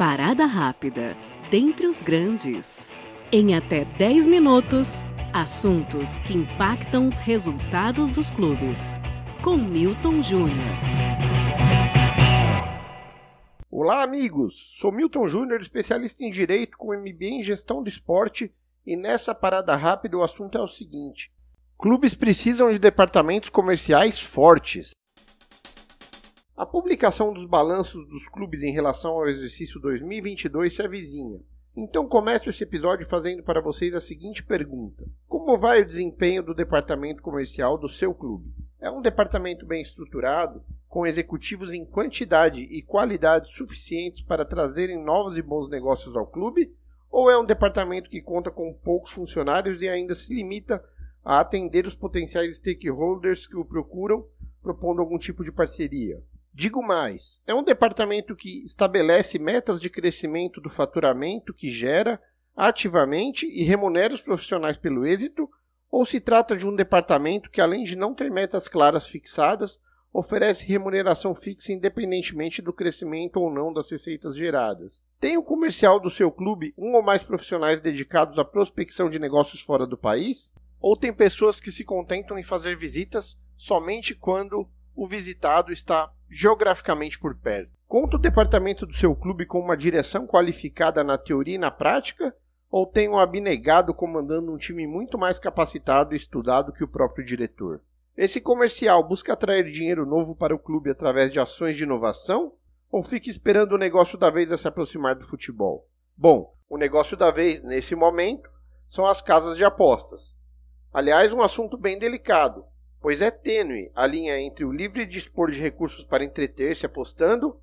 Parada rápida. Dentre os grandes. Em até 10 minutos, assuntos que impactam os resultados dos clubes. Com Milton Júnior. Olá, amigos! Sou Milton Júnior, especialista em Direito com MBA em Gestão do Esporte, e nessa parada rápida o assunto é o seguinte: clubes precisam de departamentos comerciais fortes. A publicação dos balanços dos clubes em relação ao exercício 2022 se avizinha. Então começo esse episódio fazendo para vocês a seguinte pergunta: Como vai o desempenho do departamento comercial do seu clube? É um departamento bem estruturado, com executivos em quantidade e qualidade suficientes para trazerem novos e bons negócios ao clube? Ou é um departamento que conta com poucos funcionários e ainda se limita a atender os potenciais stakeholders que o procuram, propondo algum tipo de parceria? Digo mais, é um departamento que estabelece metas de crescimento do faturamento que gera ativamente e remunera os profissionais pelo êxito, ou se trata de um departamento que, além de não ter metas claras fixadas, oferece remuneração fixa independentemente do crescimento ou não das receitas geradas. Tem o comercial do seu clube um ou mais profissionais dedicados à prospecção de negócios fora do país? Ou tem pessoas que se contentam em fazer visitas somente quando o visitado está geograficamente por perto. Conta o departamento do seu clube com uma direção qualificada na teoria e na prática? Ou tem um abnegado comandando um time muito mais capacitado e estudado que o próprio diretor? Esse comercial busca atrair dinheiro novo para o clube através de ações de inovação? Ou fica esperando o negócio da vez a se aproximar do futebol? Bom, o negócio da vez, nesse momento, são as casas de apostas. Aliás, um assunto bem delicado, pois é tênue a linha entre o livre dispor de recursos para entreter-se apostando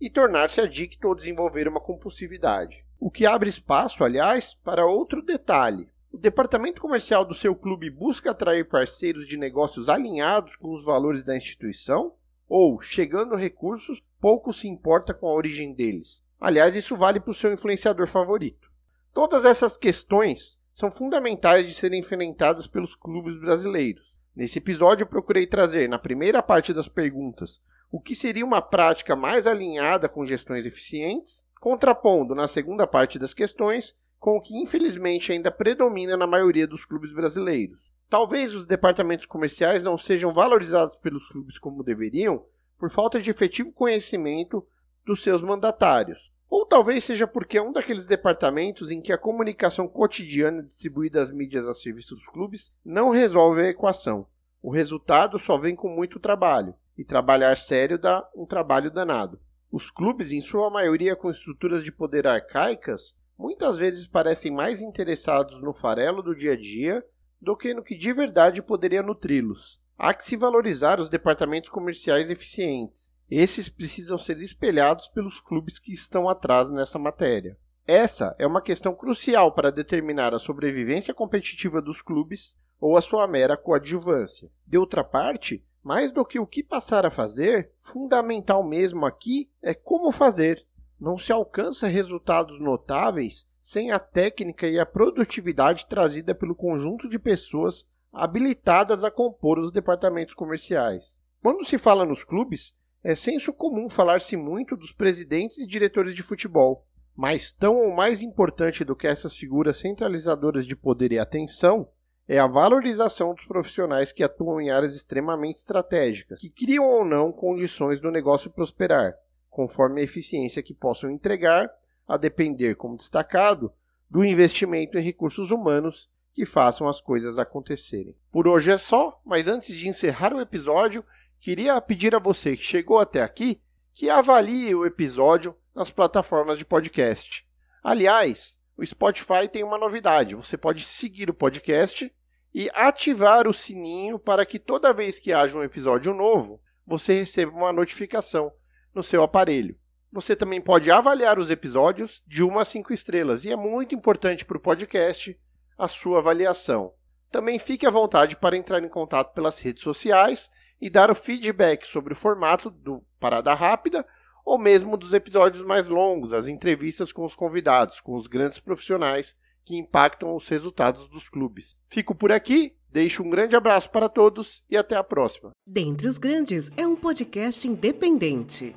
e tornar-se adicto ou desenvolver uma compulsividade. O que abre espaço, aliás, para outro detalhe. O departamento comercial do seu clube busca atrair parceiros de negócios alinhados com os valores da instituição? Ou, chegando recursos, pouco se importa com a origem deles? Aliás, isso vale para o seu influenciador favorito. Todas essas questões são fundamentais de serem enfrentadas pelos clubes brasileiros. Nesse episódio, eu procurei trazer, na primeira parte das perguntas, o que seria uma prática mais alinhada com gestões eficientes, contrapondo, na segunda parte das questões, com o que infelizmente ainda predomina na maioria dos clubes brasileiros. Talvez os departamentos comerciais não sejam valorizados pelos clubes como deveriam, por falta de efetivo conhecimento dos seus mandatários. Ou talvez seja porque é um daqueles departamentos em que a comunicação cotidiana distribuída às mídias a serviço dos clubes não resolve a equação. O resultado só vem com muito trabalho, e trabalhar sério dá um trabalho danado. Os clubes, em sua maioria com estruturas de poder arcaicas, muitas vezes parecem mais interessados no farelo do dia a dia do que no que de verdade poderia nutri-los. Há que se valorizar os departamentos comerciais eficientes, esses precisam ser espelhados pelos clubes que estão atrás nessa matéria. Essa é uma questão crucial para determinar a sobrevivência competitiva dos clubes ou a sua mera coadjuvância. De outra parte, mais do que o que passar a fazer, fundamental mesmo aqui é como fazer. Não se alcança resultados notáveis sem a técnica e a produtividade trazida pelo conjunto de pessoas habilitadas a compor os departamentos comerciais. Quando se fala nos clubes, é senso comum falar-se muito dos presidentes e diretores de futebol, mas tão ou mais importante do que essas figuras centralizadoras de poder e atenção é a valorização dos profissionais que atuam em áreas extremamente estratégicas, que criam ou não condições do negócio prosperar, conforme a eficiência que possam entregar, a depender, como destacado, do investimento em recursos humanos que façam as coisas acontecerem. Por hoje é só, mas antes de encerrar o episódio, queria pedir a você que chegou até aqui que avalie o episódio nas plataformas de podcast. Aliás, o Spotify tem uma novidade: você pode seguir o podcast e ativar o sininho para que toda vez que haja um episódio novo, você receba uma notificação no seu aparelho. Você também pode avaliar os episódios de 1 a 5 estrelas e é muito importante para o podcast a sua avaliação. Também fique à vontade para entrar em contato pelas redes sociais e dar o feedback sobre o formato do Parada Rápida ou mesmo dos episódios mais longos, as entrevistas com os convidados, com os grandes profissionais que impactam os resultados dos clubes. Fico por aqui, deixo um grande abraço para todos e até a próxima. Dentre os Grandes é um podcast independente.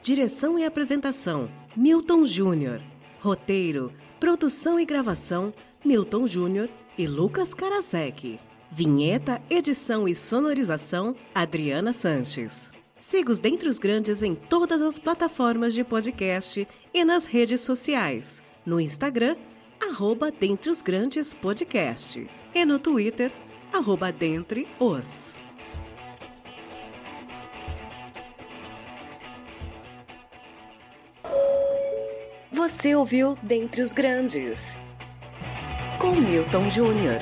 Direção e apresentação: Milton Júnior. Roteiro, produção e gravação: Milton Júnior e Lucas Karasek. Vinheta, edição e sonorização: Adriana Sanches. Siga os Dentre os Grandes em todas as plataformas de podcast e nas redes sociais. No Instagram, arroba Dentre os Grandes Podcast. E no Twitter, arroba Dentre os. Você ouviu Dentre os Grandes, com Milton Júnior.